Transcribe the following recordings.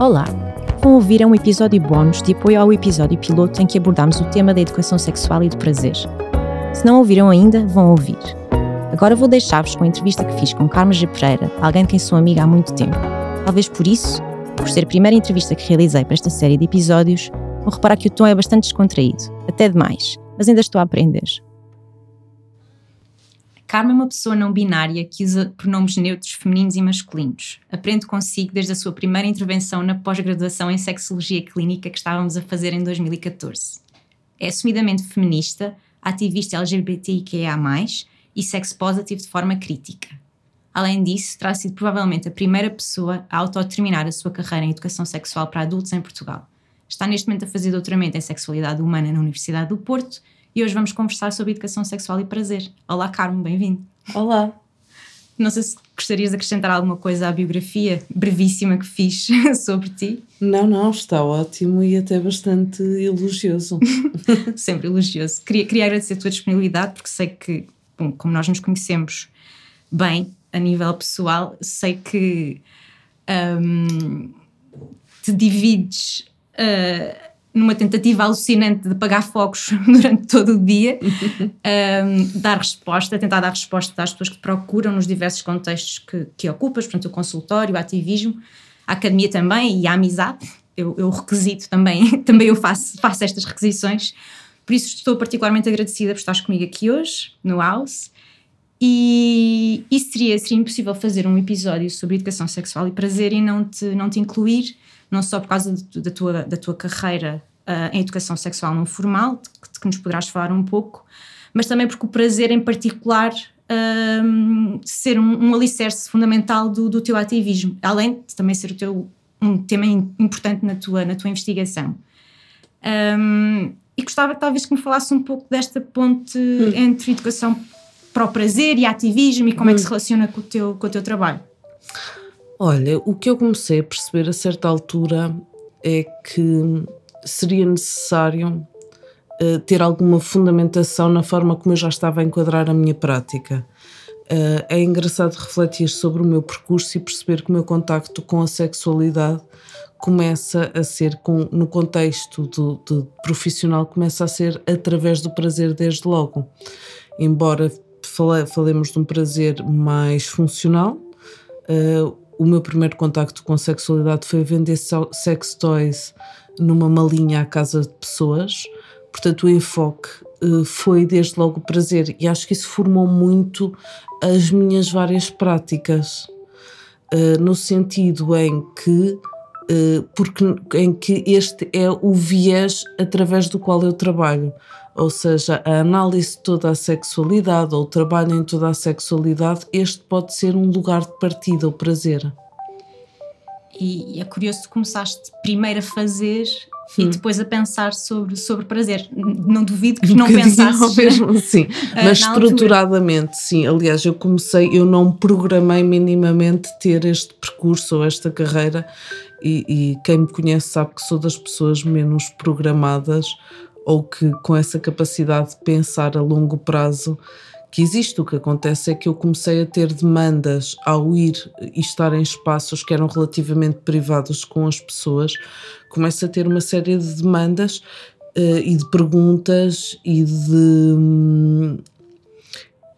Olá! Vão ouvir um episódio bónus de apoio ao episódio piloto em que abordámos o tema da educação sexual e do prazer. Se não ouviram ainda, vão ouvir. Agora vou deixar-vos com a entrevista que fiz com Carmen G. Pereira, alguém de quem sou amiga há muito tempo. Talvez por isso, por ser a primeira entrevista que realizei para esta série de episódios, vão reparar que o tom é bastante descontraído, até demais, mas ainda estou a aprender. Carmen é uma pessoa não binária que usa pronomes neutros femininos e masculinos. Aprende consigo desde a sua primeira intervenção na pós-graduação em Sexologia Clínica que estávamos a fazer em 2014. É assumidamente feminista, ativista LGBTIQA+, e sex positive de forma crítica. Além disso, terá sido provavelmente a primeira pessoa a autodeterminar a sua carreira em educação sexual para adultos em Portugal. Está neste momento a fazer doutoramento em sexualidade humana na Universidade do Porto e hoje vamos conversar sobre educação sexual e prazer. Olá, Carmo, bem-vindo. Olá. Não sei se gostarias de acrescentar alguma coisa à biografia brevíssima que fiz sobre ti. Não, não, está ótimo e até bastante elogioso. Sempre elogioso. Queria, queria agradecer a tua disponibilidade, porque sei que, bom, como nós nos conhecemos bem a nível pessoal, sei que um, te divides. Uh, numa tentativa alucinante de apagar focos durante todo o dia, um, dar resposta, tentar dar resposta às pessoas que te procuram nos diversos contextos que, que ocupas, portanto, o consultório, o ativismo, a academia também e a amizade. Eu, eu requisito também, também eu faço, faço estas requisições. Por isso estou particularmente agradecida por estares comigo aqui hoje, no House. E, e seria, seria impossível fazer um episódio sobre educação sexual e prazer e não te, não te incluir não só por causa de, da, tua, da tua carreira uh, em educação sexual não formal, de, de, que nos poderás falar um pouco, mas também porque o prazer em particular uh, ser um, um alicerce fundamental do, do teu ativismo, além de também ser o teu, um tema importante na tua, na tua investigação. Um, e gostava talvez que me falasse um pouco desta ponte hum. entre educação para o prazer e ativismo e como hum. é que se hum. relaciona com o teu, com o teu trabalho. Olha, o que eu comecei a perceber a certa altura é que seria necessário uh, ter alguma fundamentação na forma como eu já estava a enquadrar a minha prática. Uh, é engraçado refletir sobre o meu percurso e perceber que o meu contacto com a sexualidade começa a ser, com, no contexto do, do profissional, começa a ser através do prazer desde logo. Embora fale, falemos de um prazer mais funcional, uh, o meu primeiro contacto com sexualidade foi vender sex toys numa malinha à casa de pessoas. Portanto, o enfoque uh, foi desde logo o prazer e acho que isso formou muito as minhas várias práticas, uh, no sentido em que uh, porque em que este é o viés através do qual eu trabalho ou seja, a análise de toda a sexualidade ou o trabalho em toda a sexualidade, este pode ser um lugar de partida, o prazer. E é curioso que começaste primeiro a fazer hum. e depois a pensar sobre, sobre prazer. Não duvido que um não pensasses. Mesmo, sim, mas estruturadamente, sim. Aliás, eu comecei, eu não programei minimamente ter este percurso ou esta carreira. E, e quem me conhece sabe que sou das pessoas menos programadas ou que com essa capacidade de pensar a longo prazo que existe. O que acontece é que eu comecei a ter demandas ao ir e estar em espaços que eram relativamente privados com as pessoas, começo a ter uma série de demandas uh, e de perguntas e de. Um,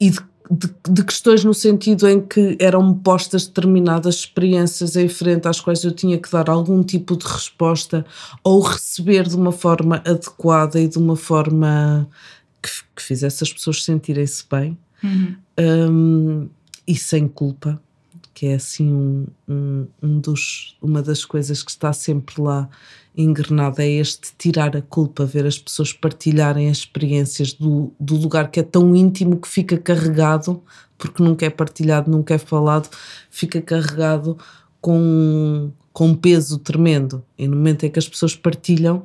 e de de, de, questões no sentido em que eram postas determinadas experiências em frente às quais eu tinha que dar algum tipo de resposta ou receber de uma forma adequada e de uma forma que, que fizesse as pessoas sentirem-se bem uhum. um, e sem culpa, que é assim um, um, um dos, uma das coisas que está sempre lá engrenada é este tirar a culpa, ver as pessoas partilharem as experiências do, do lugar que é tão íntimo que fica carregado, porque nunca é partilhado, nunca é falado, fica carregado com, com um peso tremendo. E no momento em que as pessoas partilham,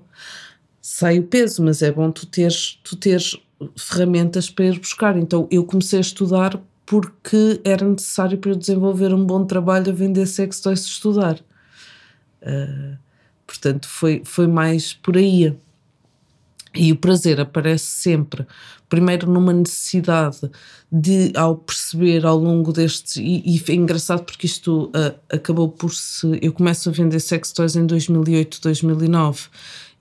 sai o peso, mas é bom tu teres, tu teres ferramentas para ir buscar. Então eu comecei a estudar porque era necessário para eu desenvolver um bom trabalho a vender sexo toys estudar. Uh, Portanto, foi, foi mais por aí. E o prazer aparece sempre, primeiro numa necessidade de, ao perceber ao longo destes. E, e é engraçado porque isto uh, acabou por se. Eu começo a vender sex toys em 2008, 2009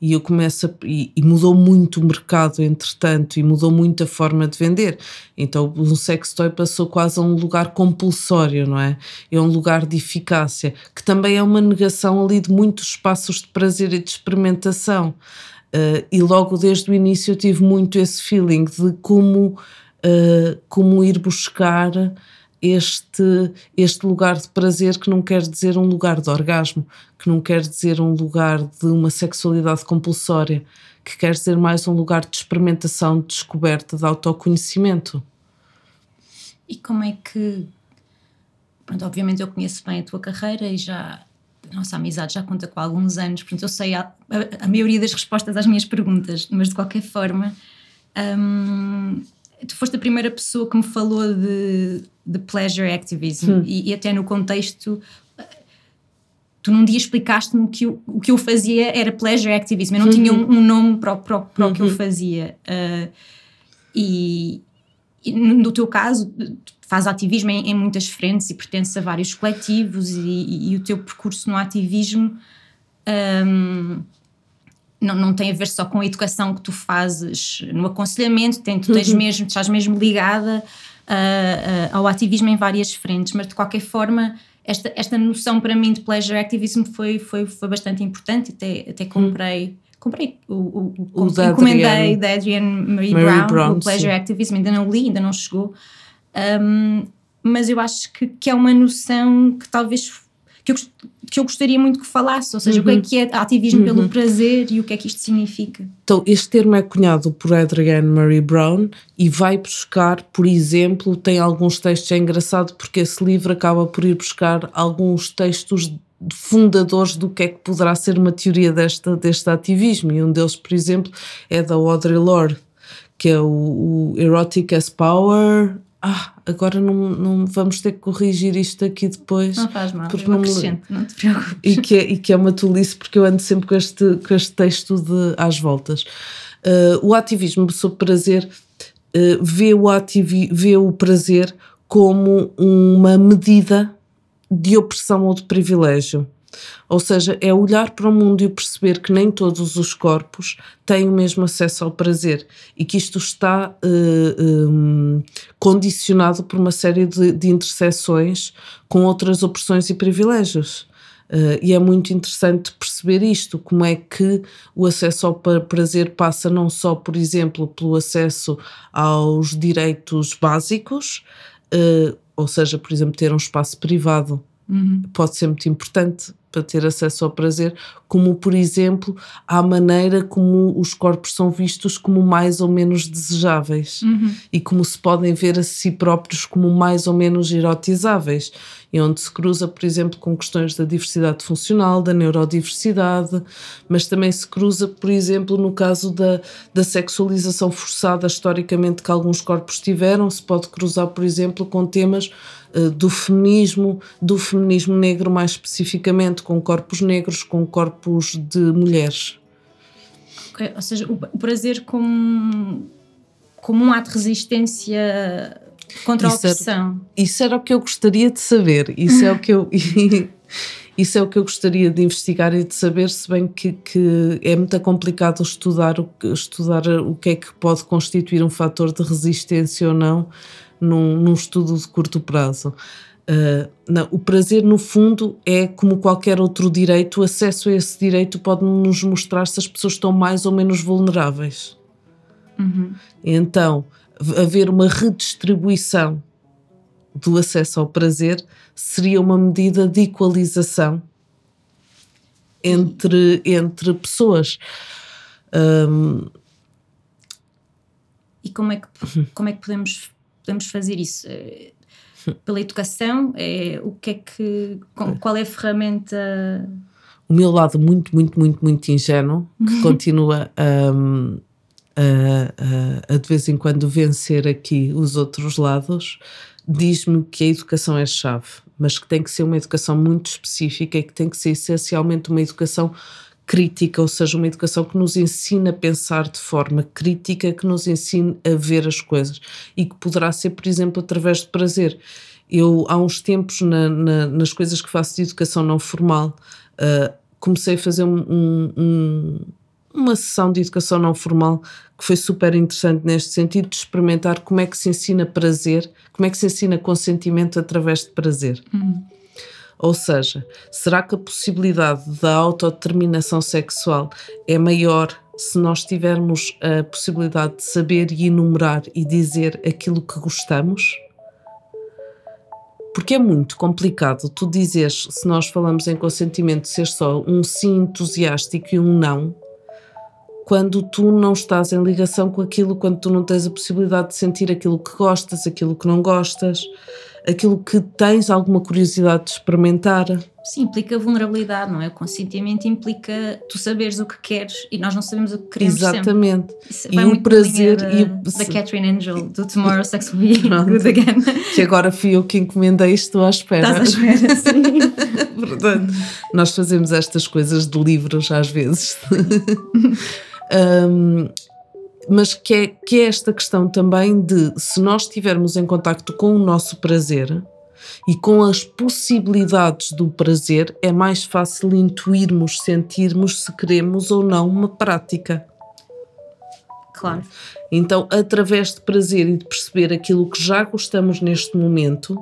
e eu começo a, e, e, mudou muito o mercado entretanto e mudou muito a forma de vender então um sex toy passou quase a um lugar compulsório não é? é um lugar de eficácia que também é uma negação ali de muitos espaços de prazer e de experimentação uh, e logo desde o início eu tive muito esse feeling de como uh, como ir buscar este, este lugar de prazer que não quer dizer um lugar de orgasmo, que não quer dizer um lugar de uma sexualidade compulsória, que quer dizer mais um lugar de experimentação, de descoberta, de autoconhecimento. E como é que. Pronto, obviamente eu conheço bem a tua carreira e já. A nossa amizade já conta com alguns anos, portanto eu sei a, a, a maioria das respostas às minhas perguntas, mas de qualquer forma. Hum, tu foste a primeira pessoa que me falou de, de pleasure activism e, e, até no contexto tu num dia explicaste-me que o, o que eu fazia era pleasure activism, eu não uhum. tinha um, um, nome para, para, para uhum. o que eu uhum. fazia uh, e, e, no teu caso faz ativismo em, em, muitas frentes e pertence a vários coletivos e, e o teu percurso no ativismo um, não, não tem a ver só com a educação que tu fazes no aconselhamento, tem, tu tens uhum. mesmo, estás mesmo ligada uh, uh, ao ativismo em várias frentes, mas de qualquer forma esta, esta noção para mim de pleasure activism foi, foi, foi bastante importante, até, até comprei hum. comprei o, o, o, o da encomendei da Adrienne Marie, Marie Brown, Brown, o Pleasure sim. Activism, ainda não li, ainda não chegou um, mas eu acho que, que é uma noção que talvez que eu, que eu gostaria muito que falasse, ou seja, uhum. o que é que é ativismo uhum. pelo prazer e o que é que isto significa. Então, este termo é cunhado por Adrienne Marie Brown e vai buscar, por exemplo, tem alguns textos, é engraçado porque esse livro acaba por ir buscar alguns textos fundadores do que é que poderá ser uma teoria desta, deste ativismo, e um deles, por exemplo, é da Audre Lorde, que é o, o Erotic as Power, ah, agora não, não vamos ter que corrigir isto aqui depois. Não faz mal, porque não, me... não te preocupes. E que, é, e que é uma tolice, porque eu ando sempre com este, com este texto de às voltas. Uh, o ativismo sobre prazer uh, vê, o ativi, vê o prazer como uma medida de opressão ou de privilégio. Ou seja, é olhar para o mundo e perceber que nem todos os corpos têm o mesmo acesso ao prazer e que isto está eh, um, condicionado por uma série de, de interseções com outras opressões e privilégios. Uh, e é muito interessante perceber isto, como é que o acesso ao prazer passa não só, por exemplo, pelo acesso aos direitos básicos, uh, ou seja, por exemplo, ter um espaço privado uhum. pode ser muito importante, para ter acesso ao prazer, como por exemplo à maneira como os corpos são vistos como mais ou menos desejáveis. Uhum. e como se podem ver a si próprios como mais ou menos erotizáveis. E onde se cruza, por exemplo, com questões da diversidade funcional, da neurodiversidade, mas também se cruza, por exemplo, no caso da, da sexualização forçada historicamente que alguns corpos tiveram, se pode cruzar, por exemplo, com temas uh, do feminismo, do feminismo negro mais especificamente, com corpos negros, com corpos de mulheres. Okay, ou seja, o prazer como, como um ato de resistência Contra a opressão. Era, isso era o que eu gostaria de saber. Isso é o que eu. isso é o que eu gostaria de investigar e de saber, se bem que, que é muito complicado estudar o, estudar o que é que pode constituir um fator de resistência ou não num, num estudo de curto prazo. Uh, não, o prazer, no fundo, é como qualquer outro direito, o acesso a esse direito pode nos mostrar se as pessoas estão mais ou menos vulneráveis. Uhum. Então, haver uma redistribuição do acesso ao prazer seria uma medida de equalização entre, entre pessoas. Um, e como é que, como é que podemos, podemos fazer isso? Pela educação? É, o que é que, qual é a ferramenta? O meu lado muito, muito, muito, muito ingênuo, que continua um, a, a, a de vez em quando vencer aqui os outros lados, diz-me que a educação é chave, mas que tem que ser uma educação muito específica e que tem que ser essencialmente uma educação crítica, ou seja, uma educação que nos ensina a pensar de forma crítica, que nos ensine a ver as coisas e que poderá ser, por exemplo, através de prazer. Eu, há uns tempos, na, na, nas coisas que faço de educação não formal, uh, comecei a fazer um, um, uma sessão de educação não formal que foi super interessante neste sentido de experimentar como é que se ensina prazer, como é que se ensina consentimento através de prazer. Uhum. Ou seja, será que a possibilidade da autodeterminação sexual é maior se nós tivermos a possibilidade de saber e enumerar e dizer aquilo que gostamos? Porque é muito complicado tu dizeres, se nós falamos em consentimento, ser só um sim entusiástico e um não, quando tu não estás em ligação com aquilo, quando tu não tens a possibilidade de sentir aquilo que gostas, aquilo que não gostas aquilo que tens alguma curiosidade de experimentar. Sim, implica vulnerabilidade, não é? O consentimento implica tu saberes o que queres e nós não sabemos o que queremos. Exatamente. e o prazer. Da, e da Catherine Angel, do Tomorrow Sex Will Be Good Again. Que agora fui eu que encomendei, estou à espera. Estás à espera, sim. Portanto, nós fazemos estas coisas de livros às vezes. um, mas que é, que é esta questão também de se nós estivermos em contacto com o nosso prazer e com as possibilidades do prazer, é mais fácil intuirmos, sentirmos se queremos ou não uma prática. Claro. Então, através de prazer e de perceber aquilo que já gostamos neste momento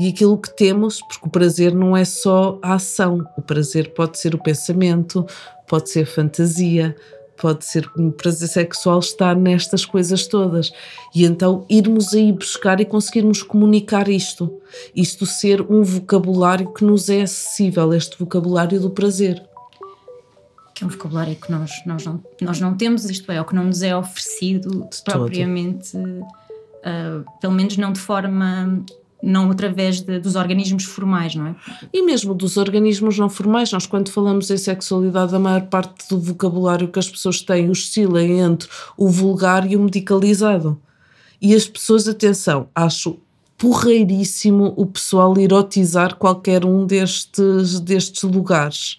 e aquilo que temos, porque o prazer não é só a ação, o prazer pode ser o pensamento, pode ser a fantasia, pode ser um prazer sexual estar nestas coisas todas. E então irmos aí buscar e conseguirmos comunicar isto. Isto ser um vocabulário que nos é acessível, este vocabulário do prazer. Que é um vocabulário que nós, nós, não, nós não temos, isto é, o que não nos é oferecido propriamente, uh, pelo menos não de forma não através de, dos organismos formais, não é? E mesmo dos organismos não formais, nós quando falamos em sexualidade, a maior parte do vocabulário que as pessoas têm oscila entre o vulgar e o medicalizado. E as pessoas, atenção, acho porreiríssimo o pessoal erotizar qualquer um destes, destes lugares.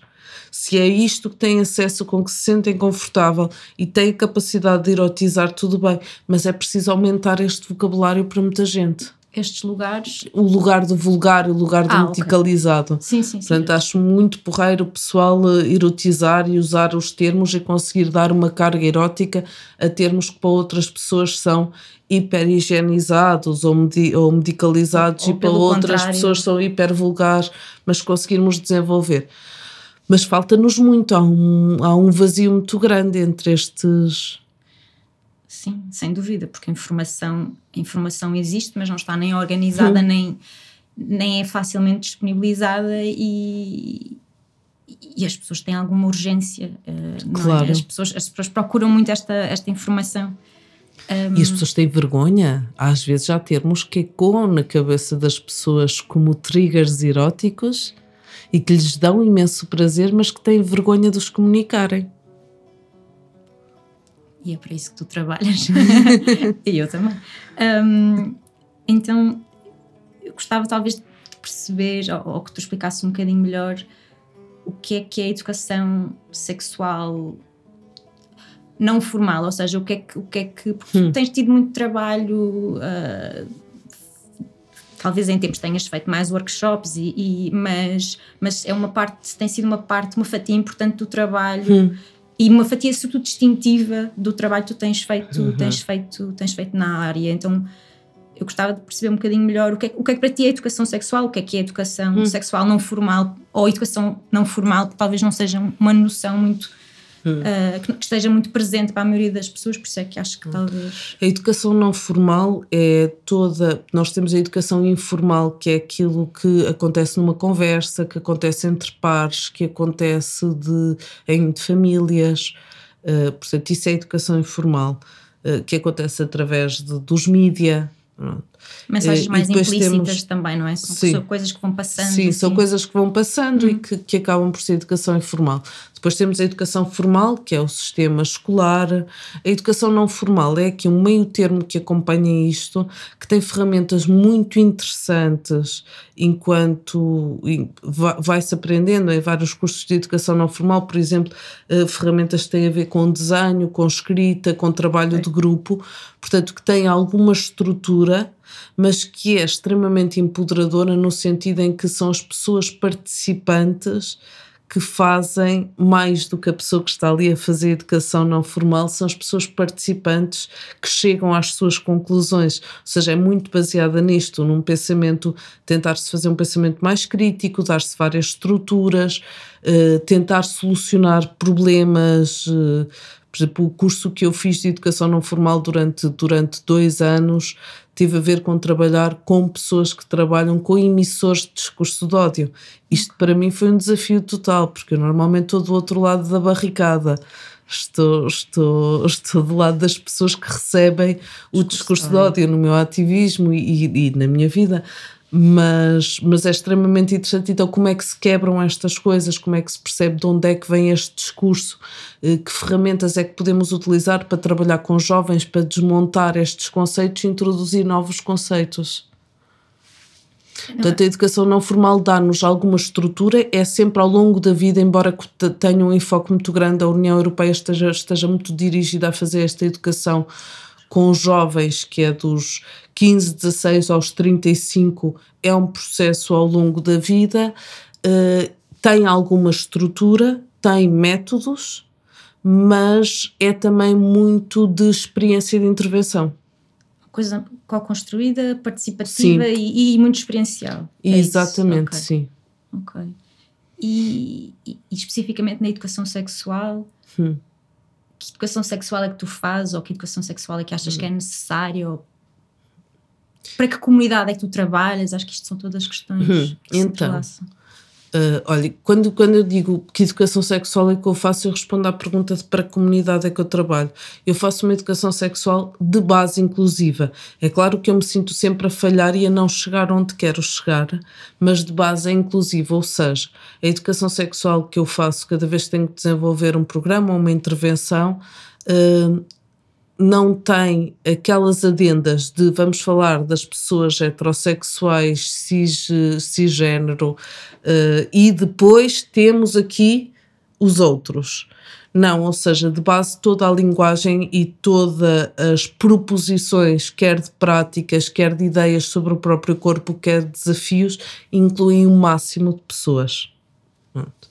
Se é isto que têm acesso, com que se sentem confortável e têm capacidade de erotizar, tudo bem, mas é preciso aumentar este vocabulário para muita gente estes lugares. O lugar do vulgar, o lugar do ah, medicalizado. Okay. Sim, sim, Portanto, sim. acho muito porreiro o pessoal eh, erotizar e usar os termos e conseguir dar uma carga erótica a termos que para outras pessoas são hiperhigienizados ou, medi ou medicalizados ou, ou e para outras contrário. pessoas são hiper vulgares, mas conseguirmos desenvolver. Mas falta-nos muito, há um, há um vazio muito grande entre estes Sim, sem dúvida, porque a informação, a informação existe, mas não está nem organizada, nem, nem é facilmente disponibilizada e, e as pessoas têm alguma urgência. Uh, claro. É? As, pessoas, as pessoas procuram muito esta, esta informação. Um, e as pessoas têm vergonha. Às vezes já termos que ecoam na cabeça das pessoas como triggers eróticos e que lhes dão imenso prazer, mas que têm vergonha de os comunicarem e é para isso que tu trabalhas. e eu também. Um, então, eu gostava talvez de perceber, ou, ou, que tu explicasse um bocadinho melhor, o que é que é a educação sexual não formal, ou seja, o que é que. O que, é que porque hum. tu tens tido muito trabalho. Uh, talvez em tempos tenhas feito mais workshops e, e, mas mas é uma parte tem sido uma parte uma fatia importante do trabalho hum e uma fatia sobretudo distintiva do trabalho que tu tens feito, uhum. tens feito, tens feito na área. Então eu gostava de perceber um bocadinho melhor o que é, o que, é que para ti é educação sexual, o que é que é educação uhum. sexual não formal ou educação não formal, que talvez não seja uma noção muito uh, que, que, esteja muito presente para a maioria das pessoas, por isso é que acho que talvez. A educação não formal é toda. Nós temos a educação informal, que é aquilo que acontece numa conversa, que acontece entre pares, que acontece de, em de famílias. Uh, portanto, isso é a educação informal, uh, que acontece através de, dos mídia. Mensagens mais implícitas temos, também, não é? São, coisas que vão passando. Sim, assim. são coisas que vão passando uhum. e que, que acabam por ser educação informal. Depois temos a educação formal, que é o sistema escolar. A educação não formal é aqui um meio termo que acompanha isto, que tem ferramentas muito interessantes enquanto vai-se aprendendo em vários cursos de educação não formal, por exemplo, eh, ferramentas que têm a ver com desenho, com escrita, com trabalho de grupo, portanto, que tem alguma estrutura mas que é extremamente empoderadora no sentido em que são as pessoas participantes que fazem mais do que a pessoa que está ali a fazer educação não formal, são as pessoas participantes que chegam às suas conclusões. Ou seja, é muito baseada nisto, num pensamento, tentar-se fazer um pensamento mais crítico, dar-se várias estruturas, uh, tentar solucionar problemas. Uh, por exemplo, o curso que eu fiz de educação não formal durante, durante dois anos teve a ver com trabalhar com pessoas que trabalham com emissores de discurso de ódio. Isto para mim foi um desafio total, porque eu normalmente estou do outro lado da barricada. Estou, estou, estou do lado das pessoas que recebem o discurso de ódio no meu ativismo e, e, e na minha vida mas, mas é extremamente interessante. Então, como é que se quebram estas coisas? Como é que se percebe de onde é que vem este discurso? Eh, que ferramentas é que podemos utilizar para trabalhar com jovens, para desmontar estes conceitos e introduzir novos conceitos? Portanto, a educação não formal dá-nos alguma estrutura, é sempre ao longo da vida, embora tenha um enfoque muito grande, a União Europeia esteja, esteja muito dirigida a fazer esta educação com jovens, que é dos 15, 16 aos 35, é um processo ao longo da vida, uh, tem alguma estrutura, tem métodos, mas é também muito de experiência de intervenção. Coisa co-construída, participativa e, e, muito experiencial. É Exatamente, okay. sim. Ok. E, e, e, especificamente na educação sexual, hum que educação sexual é que tu fazes ou que educação sexual é que achas que é necessária para que comunidade é que tu trabalhas? Acho que isto são todas questões hum, que então, Uh, olha, quando, quando eu digo que educação sexual é que eu faço, eu respondo à pergunta de para que comunidade é que eu trabalho. Eu faço uma educação sexual de base inclusiva. É claro que eu me sinto sempre a falhar e a não chegar onde quero chegar, mas de base é inclusiva, ou seja, a educação sexual que eu faço cada vez que tenho que desenvolver um programa ou uma intervenção. Uh, não tem aquelas adendas de vamos falar das pessoas heterossexuais, cis, cisgênero, uh, e depois temos aqui os outros. Não, ou seja, de base toda a linguagem e todas as proposições, quer de práticas, quer de ideias sobre o próprio corpo, quer de desafios, incluem o máximo de pessoas. Pronto.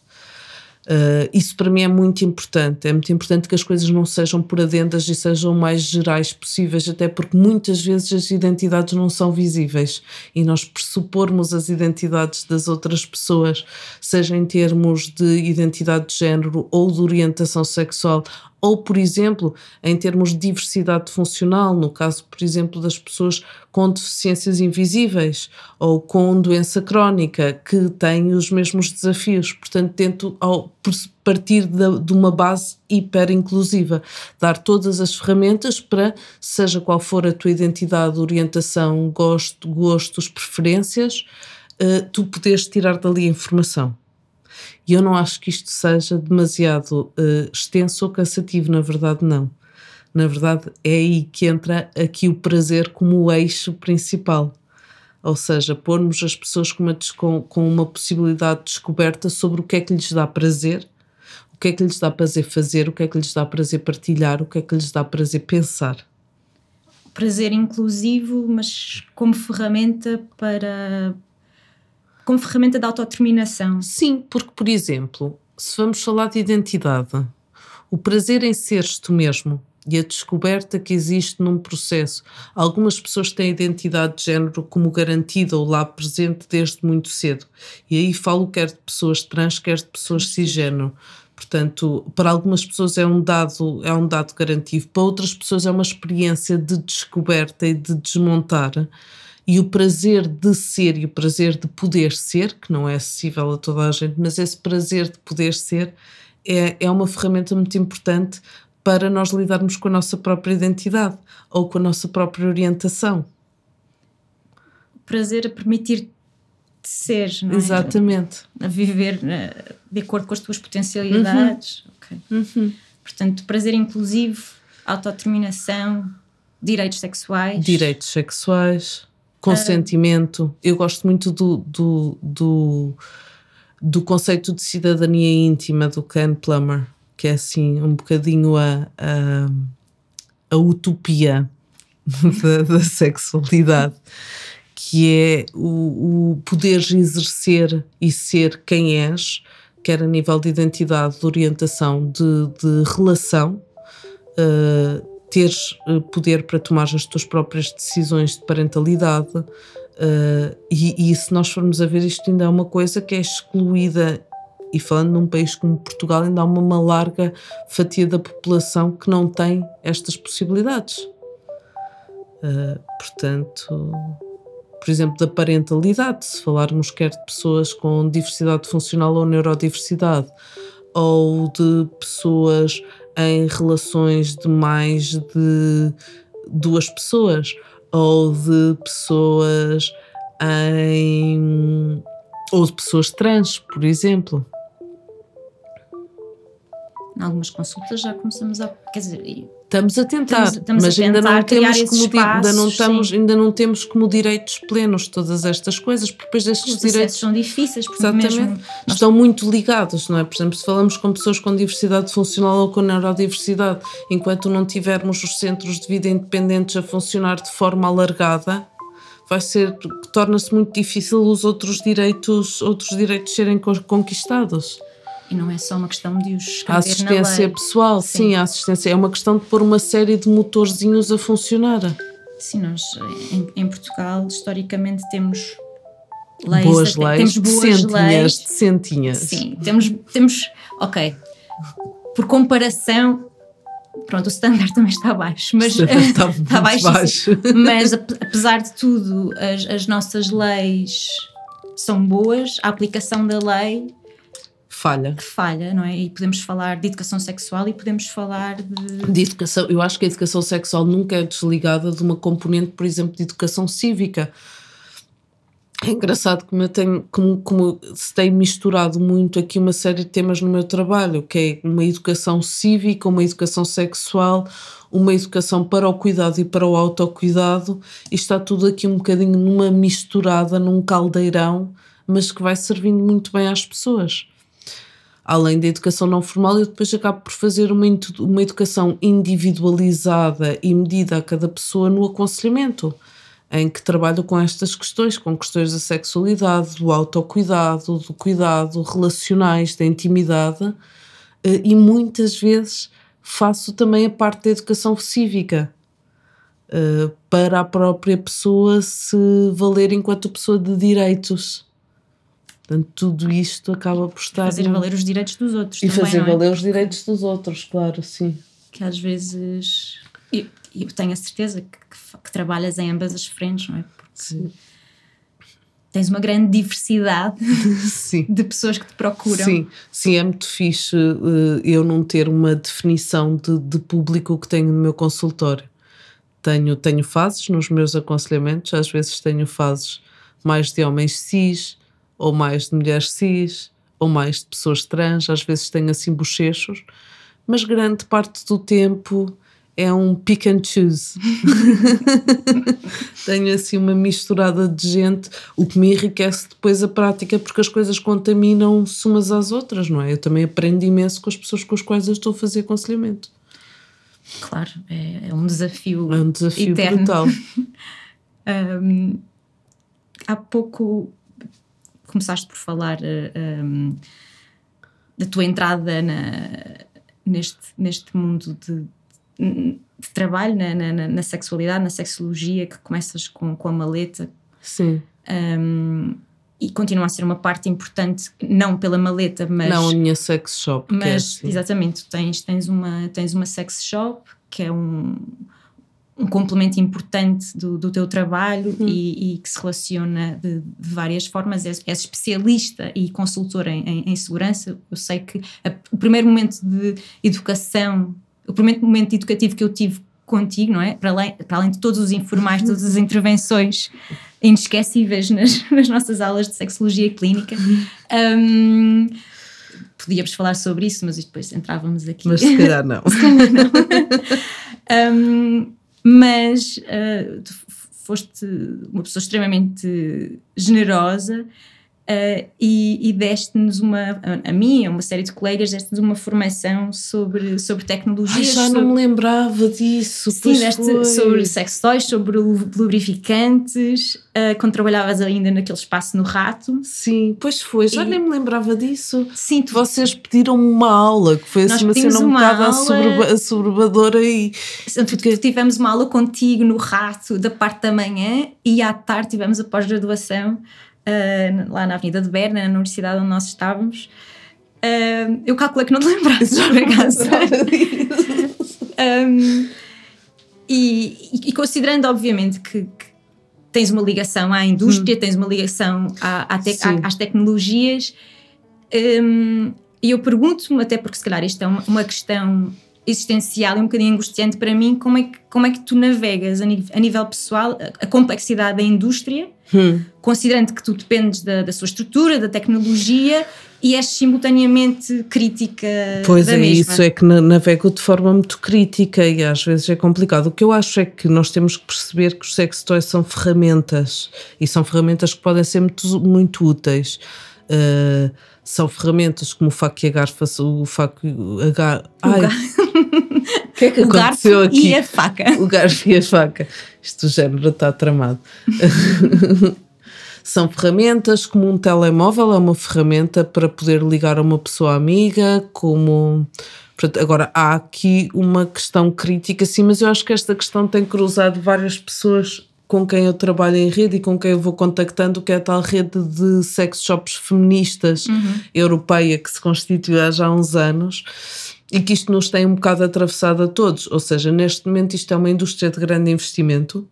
Uh, isso para mim é muito importante. É muito importante que as coisas não sejam por adendas e sejam mais gerais possíveis, até porque muitas vezes as identidades não são visíveis e nós pressupormos as identidades das outras pessoas, seja em termos de identidade de género ou de orientação sexual ou, por exemplo, em termos de diversidade funcional, no caso, por exemplo, das pessoas com deficiências invisíveis ou com doença crónica, que têm os mesmos desafios. Portanto, tento ao partir de, uma base hiper inclusiva, dar todas as ferramentas para, seja qual for a tua identidade, orientação, gosto, gostos, preferências, uh, tu poderes tirar dali a informação. E eu não acho que isto seja demasiado uh, extenso ou cansativo, na verdade, não. Na verdade, é aí que entra aqui o prazer como o eixo principal. Ou seja, pormos as pessoas com uma, com, uma possibilidade de descoberta sobre o que é que lhes dá prazer, o que é que lhes dá prazer fazer, o que é que lhes dá prazer partilhar, o que é que lhes dá prazer pensar. Prazer inclusivo, mas como ferramenta para, como ferramenta de autodeterminação. Sim, porque, por exemplo, se vamos falar de identidade, o prazer em seres tu mesmo e a descoberta que existe num processo. Algumas pessoas têm a identidade de género como garantida ou lá presente desde muito cedo. E aí falo quer de pessoas trans, quer de pessoas cisgênero. Portanto, para algumas pessoas é um dado é um dado garantido, para outras pessoas é uma experiência de descoberta e de desmontar e o prazer de ser e o prazer de poder ser, que não é acessível a toda a gente, mas esse prazer de poder ser é, é uma ferramenta muito importante para nós lidarmos com a nossa própria identidade ou com a nossa própria orientação. Prazer a permitir ser, não é? Exatamente. A viver uh, de acordo com as tuas potencialidades. Uhum. Okay. Uhum. Portanto, prazer inclusivo, autodeterminação, direitos sexuais. Direitos sexuais, consentimento. Uh, Eu gosto muito do, do, do, do, conceito de cidadania íntima do Ken Plummer, que é assim um bocadinho a, a, a utopia da, da sexualidade que é o, o poderes exercer e ser quem és, quer a nível de identidade, de orientação, de, de relação, uh, teres uh, poder para tomar as tuas próprias decisões de parentalidade. Uh, e, e se nós formos a ver, isto ainda é uma coisa que é excluída e falando num país como Portugal, ainda há uma, uma, larga fatia da população que não tem estas possibilidades. Uh, portanto, por exemplo, da parentalidade, se falarmos quer de pessoas com diversidade funcional ou neurodiversidade, ou de pessoas em relações de mais de duas pessoas, ou de pessoas em. ou de pessoas trans, por exemplo. Em algumas consultas já começamos a. Quer dizer, Estamos a tentar, estamos, estamos mas a ainda não temos como espaços, ainda não estamos, ainda não temos como direitos plenos todas estas coisas, porque depois estes Os direitos são difíceis, porque exatamente, estão muito ligados, não é? Por exemplo, se falamos com pessoas com diversidade funcional ou com neurodiversidade, enquanto não tivermos os centros de vida independentes a funcionar de forma alargada, vai ser torna-se muito difícil os outros direitos, outros direitos serem conquistados. E não é só uma questão de os A assistência pessoal, sim. sim, a assistência é uma questão de pôr uma série de motorzinhos a funcionar. Sim, nós em, em Portugal historicamente temos leis, boas leis, temos boas decentinhas, leis. Decentinhas. Sim, temos, temos, ok, por comparação, pronto, o standard também está baixo, mas está, está baixo, baixo. mas apesar de tudo, as, as nossas leis são boas, a aplicação da lei falha. falha, não é? E podemos falar de educação sexual e podemos falar de. De educação, eu acho que a educação sexual nunca é desligada de uma componente, por exemplo, de educação cívica. É engraçado como eu tenho, como, como se tem misturado muito aqui uma série de temas no meu trabalho, que é uma educação cívica, uma educação sexual, uma educação para o cuidado e para o autocuidado, e está tudo aqui um bocadinho numa misturada, num caldeirão, mas que vai servindo muito bem às pessoas além da educação não formal, eu depois acabo por fazer uma, uma educação individualizada e medida a cada pessoa no aconselhamento, em que trabalho com estas questões, com questões da sexualidade, do autocuidado, do cuidado relacionais, da intimidade, eh, e muitas vezes faço também a parte da educação cívica. Eh, para a própria pessoa se valer enquanto pessoa de direitos. Portanto, tudo isto acaba por estar. Fazer no... valer os direitos dos outros. E também, fazer é? valer os direitos dos outros, claro, sim. Que às vezes. Eu, eu tenho a certeza que, que, que, trabalhas em ambas as frentes, não é? Porque sim. tens uma grande diversidade de pessoas que te procuram. Sim, sim, é muito fixe uh, eu não ter uma definição de, de público que tenho no meu consultório. Tenho, tenho fases nos meus aconselhamentos, às vezes tenho fases mais de homens cis, ou mais de mulheres cis, ou mais de pessoas trans, às vezes tenho assim bochechos, mas grande parte do tempo é um pick and choose. tenho assim uma misturada de gente, o que me enriquece depois a prática, porque as coisas contaminam-se umas às outras, não é? Eu também aprendo imenso com as pessoas com as quais eu estou a fazer aconselhamento. Claro, é, é um desafio. É um desafio eterno. brutal. um, há pouco começaste por falar uh, eh, um, da tua entrada na, neste, neste mundo de, de trabalho, na, na, na, sexualidade, na sexologia, que começas com, com a maleta. Sim. Um, e continua a ser uma parte importante, não pela maleta, mas. Não a minha sex shop. É mas, é assim. exatamente, tens, tens, uma, tens uma sex shop que é um, um complemento importante do, do teu trabalho uhum. e, e, que se relaciona de, de várias formas. És, és, especialista e consultora em, em, em, segurança. Eu sei que a, o primeiro momento de educação, o primeiro momento educativo que eu tive contigo, não é? Para além, para além de todos os informais, todas as intervenções inesquecíveis nas, nas nossas aulas de sexologia clínica. Um, podíamos falar sobre isso, mas depois entrávamos aqui. Mas se calhar não. se calhar não. um, mas uh, foste uma pessoa extremamente generosa Uh, e, e deste-nos uma, a, a mim, a uma série de colegas, deste-nos uma formação sobre, sobre tecnologias. Ai, já sobre, não me lembrava disso. Sim, deste, sobre sex toys, sobre lubrificantes, uh, quando trabalhavas ainda naquele espaço no rato. Sim, pois foi, já e, nem me lembrava disso. Sim, tu, vocês pediram uma aula, que foi assim uma cena um bocado aula, assoberbadora e. Porque... Tivemos uma aula contigo no rato da parte da manhã e à tarde tivemos a pós-graduação uh, lá na Avenida de Berna, na universidade onde nós estávamos. Uh, eu calculei que não te lembrasses, por acaso. um, e, e, considerando, obviamente, que, que, tens uma ligação à indústria, hum. tens uma ligação à, à à, às tecnologias, um, e eu pergunto-me, até porque se calhar isto é uma, uma questão existencial e um bocadinho angustiante para mim, como é que, como é que tu navegas a, nível, a nível pessoal a, a, complexidade da indústria, hum. considerando que tu dependes da, da, sua estrutura, da tecnologia e és simultaneamente crítica pois da é, mesma. isso é que navego de forma muito crítica e às vezes é complicado. O que eu acho é que nós temos que perceber que os sex toys são ferramentas e são ferramentas que podem ser muito, muito úteis. Uh, são ferramentas como o faco e a garfa, o faco a gar... Que é que o aconteceu aqui? e a faca. O garfo e a faca. Isto o género está tramado. são ferramentas como um telemóvel é uma ferramenta para poder ligar a uma pessoa amiga, como agora há aqui uma questão crítica, sim, mas eu acho que esta questão tem cruzado várias pessoas com quem eu trabalho em rede e com quem eu vou contactando, que é a tal rede de sex shops feministas uhum. europeia que se constituiu há já uns anos e que isto nos tem um bocado atravessado a todos. Ou seja, neste momento isto é uma indústria de grande investimento.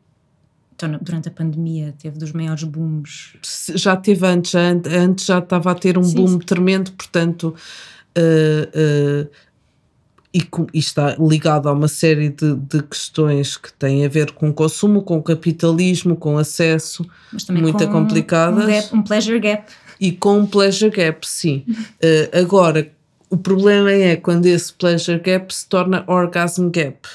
Então, durante a pandemia teve dos maiores booms. Já teve antes, antes já estava a ter um sim, boom sim. tremendo, portanto. Uh, uh, e, e, está ligado a uma série de, de, questões que têm a ver com consumo, com capitalismo, com acesso, muito com complicadas. Um, gap, um, pleasure gap. E com um pleasure gap, sim. uh, agora, o problema é quando esse pleasure gap se torna orgasm gap.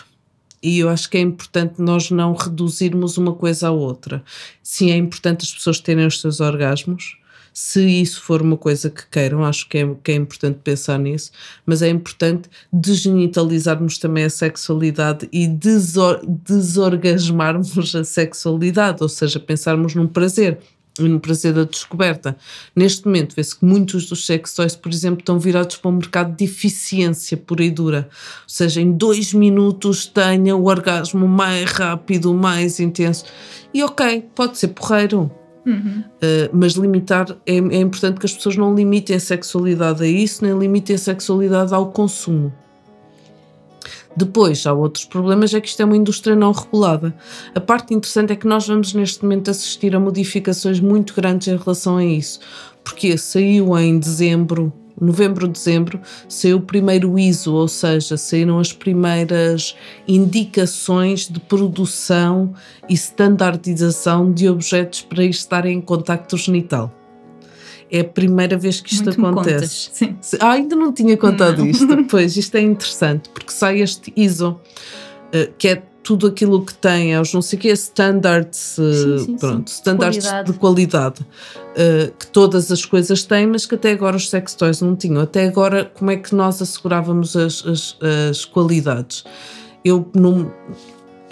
E eu acho que é importante nós não reduzirmos uma coisa à outra. Sim, é importante as pessoas terem os seus orgasmos, se isso for uma coisa que queiram, acho que é, que é importante pensar nisso, mas é importante desgenitalizarmos também a sexualidade e desor desorgasmarmos a sexualidade, ou seja, pensarmos num prazer no prazer da descoberta. Neste momento, vê-se que muitos dos sex toys, por exemplo, estão virados para um mercado de eficiência pura e dura. Ou seja, em dois minutos tenha o orgasmo mais rápido, mais intenso. E ok, pode ser porreiro, Uhum. Uh, mas limitar é, é importante que as pessoas não limitem a sexualidade a isso, nem limitem a sexualidade ao consumo. Depois, há outros problemas, é que isto é uma indústria não regulada. A parte interessante é que nós vamos neste momento assistir a modificações muito grandes em relação a isso, porque saiu em dezembro novembro, dezembro, saiu o primeiro ISO, ou seja, saíram as primeiras indicações de produção e standardização de objetos para estar em contacto genital. É a primeira vez que isto Muito acontece. Sim. Ah, ainda não tinha contado não. isto. Pois, isto é interessante, porque sai este ISO, eh, que é tudo aquilo que tem aos não sei o que, standards, sim, sim, pronto, sim. standards qualidade. de qualidade uh, que todas as coisas têm, mas que até agora os sex toys não tinham. Até agora, como é que nós assegurávamos as, as, as qualidades? Eu não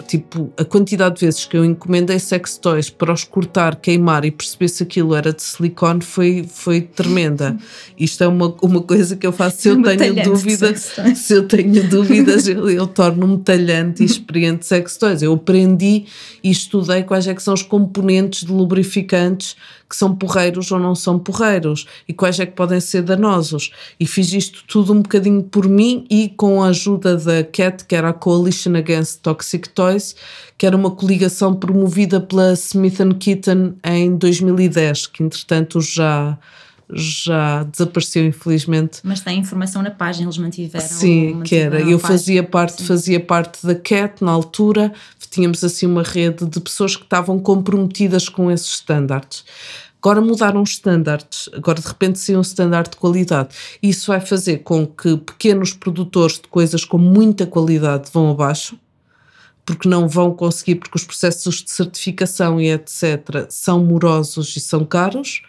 tipo, a quantidade de vezes que eu encomendei sex toys para os cortar, queimar e perceber se aquilo era de silicone foi, foi tremenda. Isto é uma, uma coisa que eu faço se eu tenho dúvidas, se eu tenho dúvidas, eu, eu torno-me talhante e experiente sex toys. Eu aprendi e estudei quais é que são os componentes de lubrificantes que são porreiros ou não são porreiros e quais é que podem ser danosos. E fiz isto tudo um bocadinho por mim e com a ajuda da CAT, que era a Coalition Against Toxic Toys, que era uma coligação promovida pela Smith Kitten em 2010, que entretanto já já desapareceu, infelizmente. Mas tem informação na página, eles mantiveram. Sim, que era. Eu fazia parte, Sim. fazia parte da CAT na altura, tínhamos assim uma rede de pessoas que estavam comprometidas com esses estándares. Agora mudaram os estándares, agora de repente saiu um standard de qualidade. Isso vai fazer com que pequenos produtores de coisas com muita qualidade vão abaixo, porque não vão conseguir, porque os processos de certificação e etc. são morosos e são caros.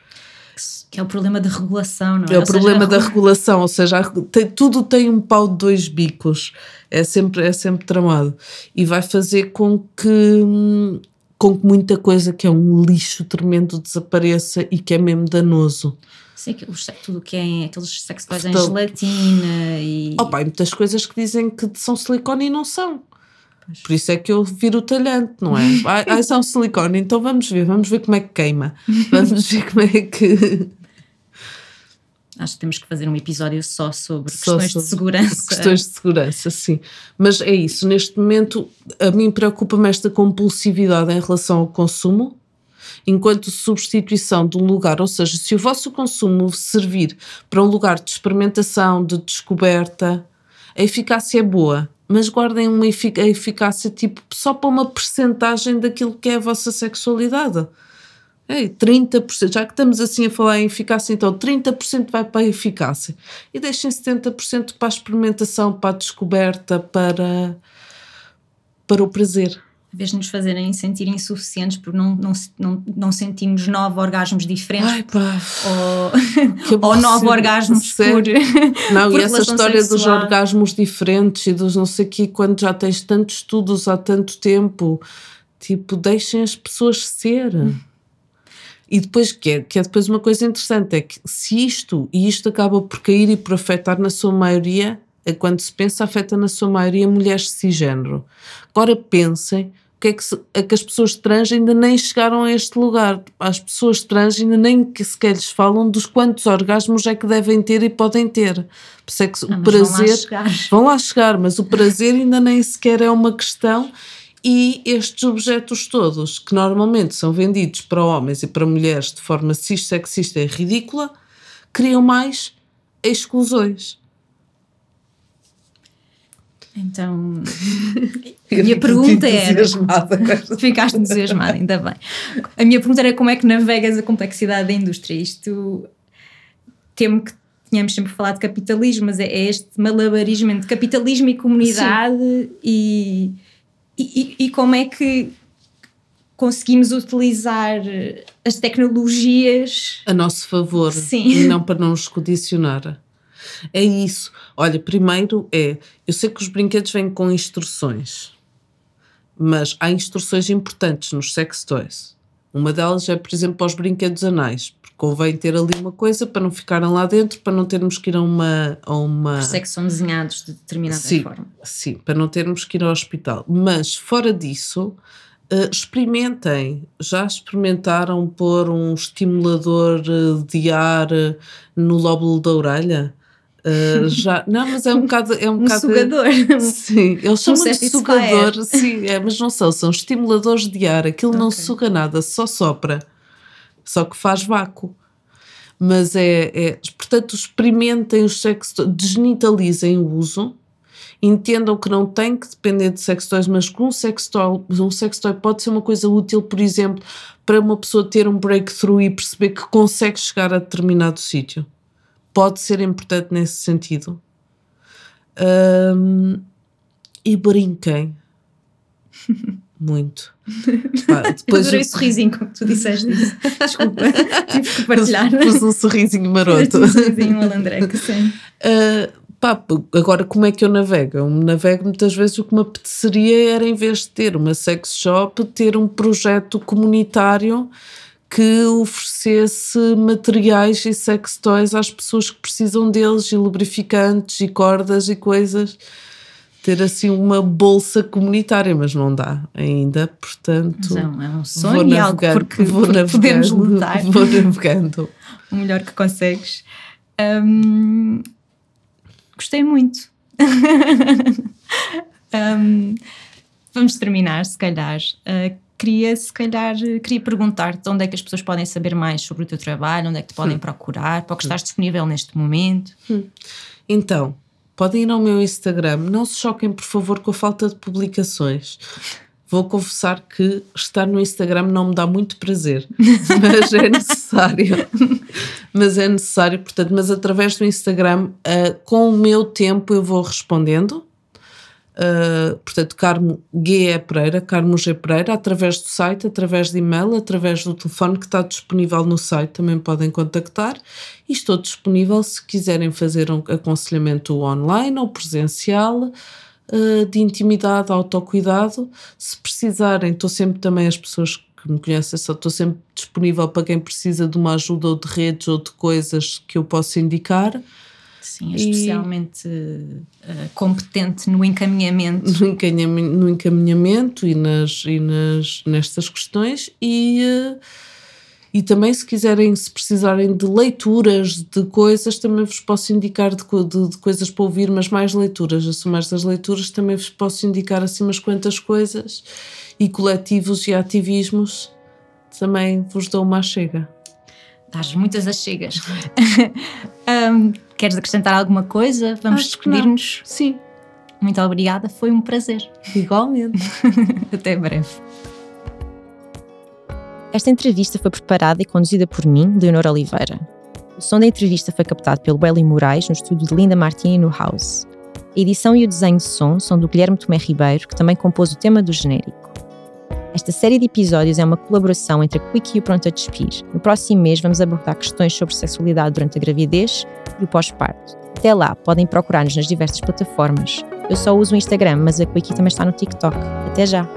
Que é o problema da regulação, não é? É o problema da regulação, ou seja, tem, tudo tem um pau de dois bicos, é sempre, é sempre tramado. E vai fazer com que, com que muita coisa que é um lixo tremendo desapareça e que é mesmo danoso. Sei que tudo que é aqueles sex toys em gelatina e. Opa, há muitas coisas que dizem que são silicone e não são. Pois. Por isso é que eu viro o talhante, não é? ai, ai, são silicone, então vamos ver, vamos ver como é que queima. Vamos ver como é que. Acho que temos que fazer um episódio só sobre só questões sobre de segurança. Questões de segurança, sim. Mas é isso, neste momento a mim preocupa-me esta compulsividade em relação ao consumo, enquanto substituição de um lugar, ou seja, se o vosso consumo servir para um lugar de experimentação, de descoberta, a eficácia é boa, mas guardem uma eficácia tipo só para uma percentagem daquilo que é a vossa sexualidade. Ei, 30%, já que estamos assim a falar em eficácia, então 30% vai para a eficácia e deixem 70% para a experimentação, para a descoberta, para, para o prazer. Em vez de nos fazerem sentir insuficientes por não, não, não, não sentirmos nove orgasmos diferentes Ai, pá. ou, ou nove orgasmos por. Não, por e essa história sexual. dos orgasmos diferentes e dos não sei o quê, quando já tens tantos estudos há tanto tempo, tipo, deixem as pessoas ser. Hum e depois, que é, que é depois uma coisa interessante, é que se isto, e isto acaba por cair e por afetar na sua maioria, é quando se pensa, afeta na sua maioria mulheres cisgênero. Agora pensem que é que, se, é que as pessoas trans ainda nem chegaram a este lugar. As pessoas trans ainda nem que sequer lhes falam dos quantos orgasmos é que devem ter e podem ter. Por isso é que ah, o prazer. Vão lá, vão lá chegar, mas o prazer ainda nem sequer é uma questão e estes objetos todos, que normalmente são vendidos para homens e para mulheres de forma cis-sexista e ridícula, criam mais exclusões. Então, a minha pergunta era. Ficaste entusiasmada, ainda bem. A minha pergunta era como é que navegas a complexidade da indústria. Isto temo que tínhamos sempre falado de capitalismo, mas é, é este malabarismo entre capitalismo e comunidade Sim. e e, e, como é que conseguimos utilizar as tecnologias a nosso favor Sim. e não para não nos condicionar. É isso. Olha, primeiro é, eu sei que os brinquedos vêm com instruções, mas há instruções importantes nos sex toys. Uma delas é, por exemplo, para os brinquedos anais, convém ter ali uma coisa para não ficarem lá dentro, para não termos que ir a uma. A uma... Por isso é que são desenhados de determinada sim, forma. Sim, para não termos que ir ao hospital. Mas fora disso, uh, experimentem. Já experimentaram pôr um estimulador eh, de ar eh, no lóbulo da orelha? Uh, já, não, mas é um bocado. É um, um bocado, sugador. Sim, eles chamam de sugador, sim, é, mas não são, são estimuladores de ar. Aquilo okay. não suga nada, só sopra só que faz vácuo. Mas é, é portanto, experimentem os sex desnitalizem o uso, entendam que não tem que depender de sex toys, mas que um sex toy, um sex toy pode ser uma coisa útil, por exemplo, para uma pessoa ter um breakthrough e perceber que consegue chegar a determinado sítio. Pode ser importante nesse sentido. Um, e brinquem. Muito. Pá, depois Adorei o sorrisinho, como tu disseste isso. Desculpa, tive que partilhar. Pus um sorrisinho maroto. um sorrisinho malandreco, sim. Uh, pá, agora como é que eu navego? Eu navego muitas vezes o que me apeteceria era, em vez de ter uma sex shop, ter um projeto comunitário que oferecesse materiais e sex toys às pessoas que precisam deles, e lubrificantes, e cordas e coisas ter assim uma bolsa comunitária, mas não dá ainda, portanto. Não, é um sonho e algo porque, vou porque podemos lutar. Vou navegando. o melhor que consegues. Um, gostei muito. um, vamos terminar, se calhar. Uh, queria se calhar queria perguntar-te onde é que as pessoas podem saber mais sobre o teu trabalho, onde é que te podem hum. procurar, para o que estás disponível neste momento. Hum. Então, podem ir ao meu Instagram. Não se choquem, por favor, com a falta de publicações. Vou confessar que estar no Instagram não me dá muito prazer, mas é necessário. mas é necessário, portanto, mas através do Instagram, uh, com o meu tempo, eu vou respondendo. Uh, portanto, Carmo G. Pereira, Carmo G. Pereira, através do site, através de e-mail, através do telefone que está disponível no site, também podem contactar. E estou disponível se quiserem fazer um aconselhamento online ou presencial uh, de intimidade, autocuidado. Se precisarem, estou sempre também as pessoas que me conhecem, só estou sempre disponível para quem precisa de uma ajuda ou de redes ou de coisas que eu possa indicar. Sim, especialmente e, uh, competente no encaminhamento. No encaminhamento, no encaminhamento e, nas, e nas, nestas questões e, uh, e também se quiserem, se precisarem de leituras de coisas, também vos posso indicar de, de, de coisas para ouvir, mas mais leituras, eu sou mais das leituras, também vos posso indicar assim umas quantas coisas e coletivos e ativismos também vos dou uma chega. Estás muitas achegas. um, queres acrescentar alguma coisa? Vamos despedir-nos? Sim. Muito obrigada, foi um prazer. Igualmente. Até breve. Esta entrevista foi preparada e conduzida por mim, Leonor Oliveira. O som da entrevista foi captado pelo Eli Moraes no estúdio de Linda Martini no House. A edição e o desenho de som são do Guilherme Tomé Ribeiro, que também compôs o tema do genérico. Esta série de episódios é uma colaboração entre a Quick e o Pronto a Despir. No próximo mês vamos abordar questões sobre sexualidade durante a gravidez e o pós-parto. Até lá, podem procurar-nos nas diversas plataformas. Eu só uso o Instagram, mas a Quickie também está no TikTok. Até já!